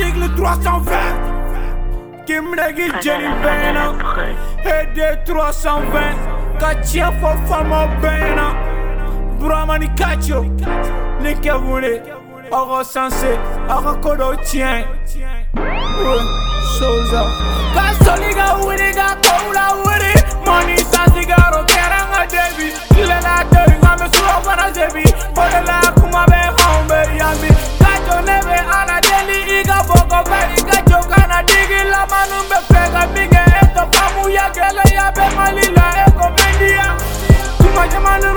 l'article 320 qui me régule Jenny Bena. et de 320 Kachia Fofama Bena. Bramani Kacho. Likabule Oro Sensé Oro Kodo Tien. Souza. Kasoliga Wiriga Koula Wiri Money Sansigaro Keranga Devi. Kilela Devi Ngame Suwa Fana Devi Kodela Kodela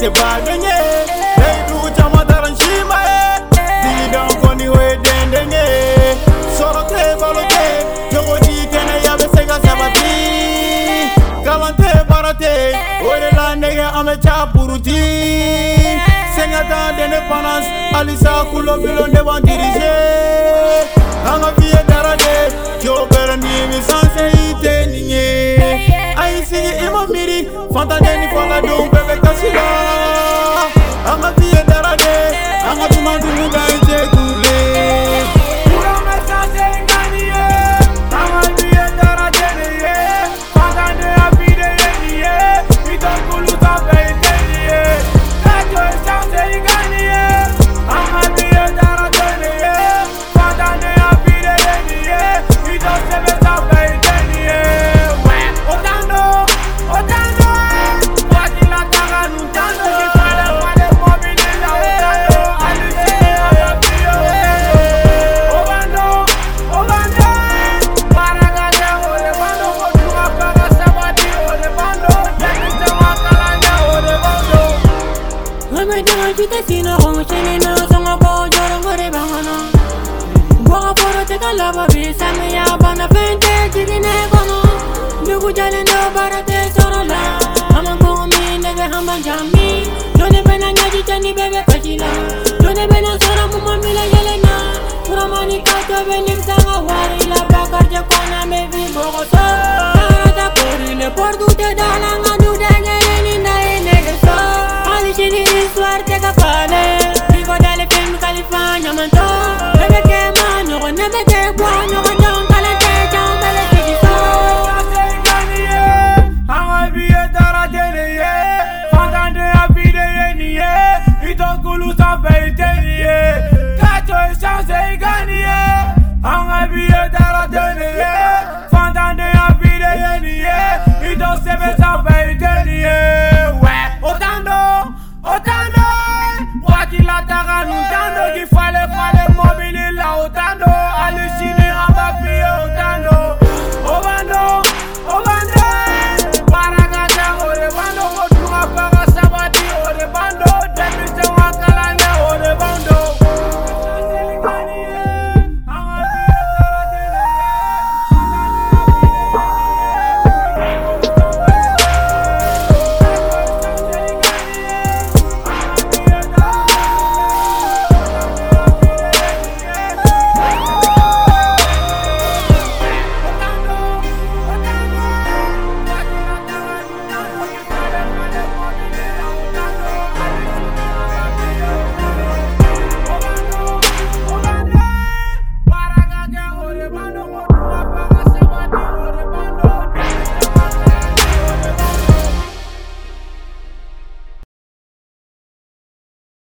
te bagenye Hey du chama daran shima e Digi don koni we dendenge Soro te balo te Yogo di kene ya be sega sabati Galante barate Oye nege ame cha buruti Senga ta d'indépendance Alisa kulo bilo ne ban dirige Denga chute sino kong chene na ne ndo bara te soro la Ama kongo mi nege hamba jami Done bena nyaji chani bebe kachila Done bena soro muma mila yele na Kuramani kato benik sanga wari La bakar je kona me vi bogo por dute dalanga California, man, too. Baby,